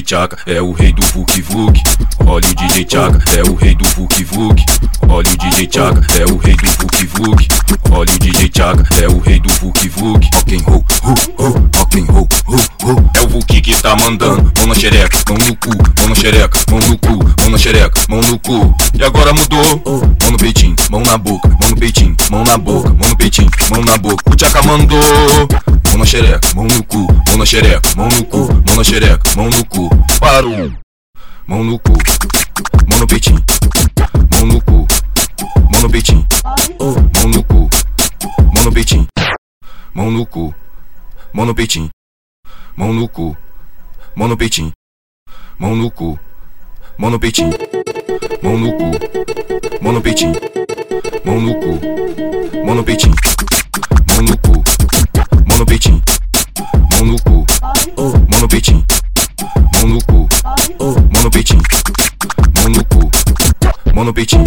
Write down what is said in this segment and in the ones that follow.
Chaka é o rei do Vuk Vuk. Olha o DJ Chaka é o rei do Vuk Vuk. Olha o DJ Chaka é o rei do Vuk Vuk. Olha o DJ Chaka é o rei do Vuk Vuk. Rock and roll, hu, hu, rock hu. É o Vuk que tá mandando. Mão na xereca, mão no cu, mão na xereca, mão no cu, mão na xereca, mão no cu. E agora mudou. Mão no peitinho, mão na boca, mão no peitinho, mão na boca, mão no peitinho, mão na boca. O Chaka mandou. Na xereca, mão no cu, mão na xereca, mão no cu, mão na xereca, mão no cu. Parou. Mão no cu, mão no peitinho, mão no cu, mão no peitinho, mão no cu, mão no peitinho, mão no cu, mão no peitinho, mão no cu, mão no peitinho, mão no cu, mão no peitinho, mão no cu, mão no peitinho, mão no cu, mão no peitinho, no peitinho, mão no cu, mão no peitinho, mão no cu, mão peitinho.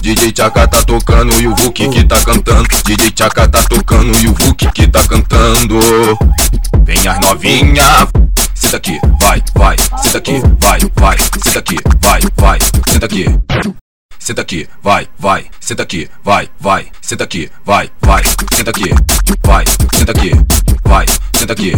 DJ Chaka tá tocando e o Vuk que tá cantando. DJ Chaka tá tocando e o Vuk que tá cantando. Vem as novinha, senta aqui, vai, vai, senta aqui, vai, vai, senta aqui, vai, vai, senta aqui. Senta aqui, vai, vai, senta aqui, vai, vai, senta aqui, vai, vai, senta aqui, vai, senta aqui, vai, senta aqui.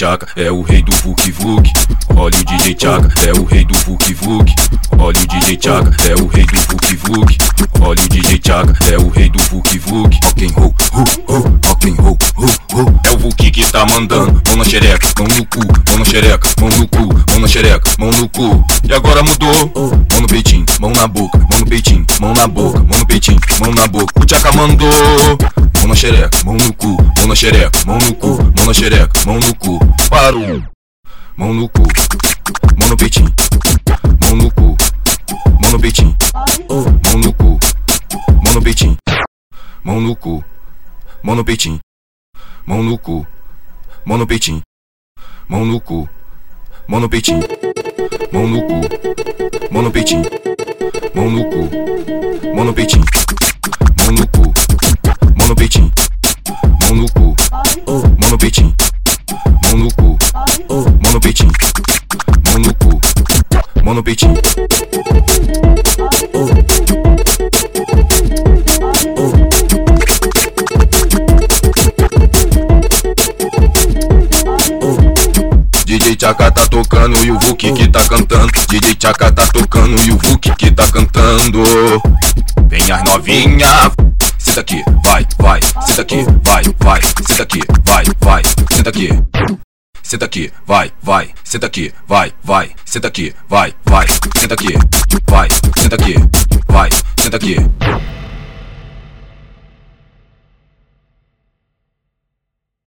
Olha o DJ Chaka, é o rei do Vuk Vuk. Olha o DJ Chaka, é o rei do Vuk Vuk. Olha o DJ Chaka, é o rei do Vuk Vuk. Olha o DJ Chaka, é o rei do Vuk Vuk. Rock and roll, hu, hu, rock and roll, hu. É o Vuk que tá mandando. Mão na xereca, mão no cu, mão na xereca, mão no cu, mão na xereca, mão no cu. E agora mudou. Mão no peitinho, mão na boca, mão no peitinho, mão na boca, mão no peitinho, mão na boca. O Chaka mandou. Mão na xereca, mão no cu, mão na xereca, mão no cu, mão na xereca, mão no cu. Parou. Mão no cu, mão no peitinho, mão no cu, mão no peitinho, mão no cu, mão no peitinho, mão no cu, mão no peitinho, mão no cu, mão no peitinho, mão no cu, mão no peitinho, mão no cu, mão no peitinho, mão no cu, mão no peitinho, mão no peitinho, mão no cu, mão no peitinho. DJ Chaka tá tocando e o Vuk que tá cantando. DJ Chaka tá tocando e o Vuk que tá cantando. Vem as novinha, senta aqui, vai, vai, senta aqui, vai, vai, senta aqui, vai, vai, senta aqui. Senta aqui, vai, vai, senta aqui, vai, vai, senta aqui, vai, vai, senta aqui, vai, senta aqui, vai, senta aqui.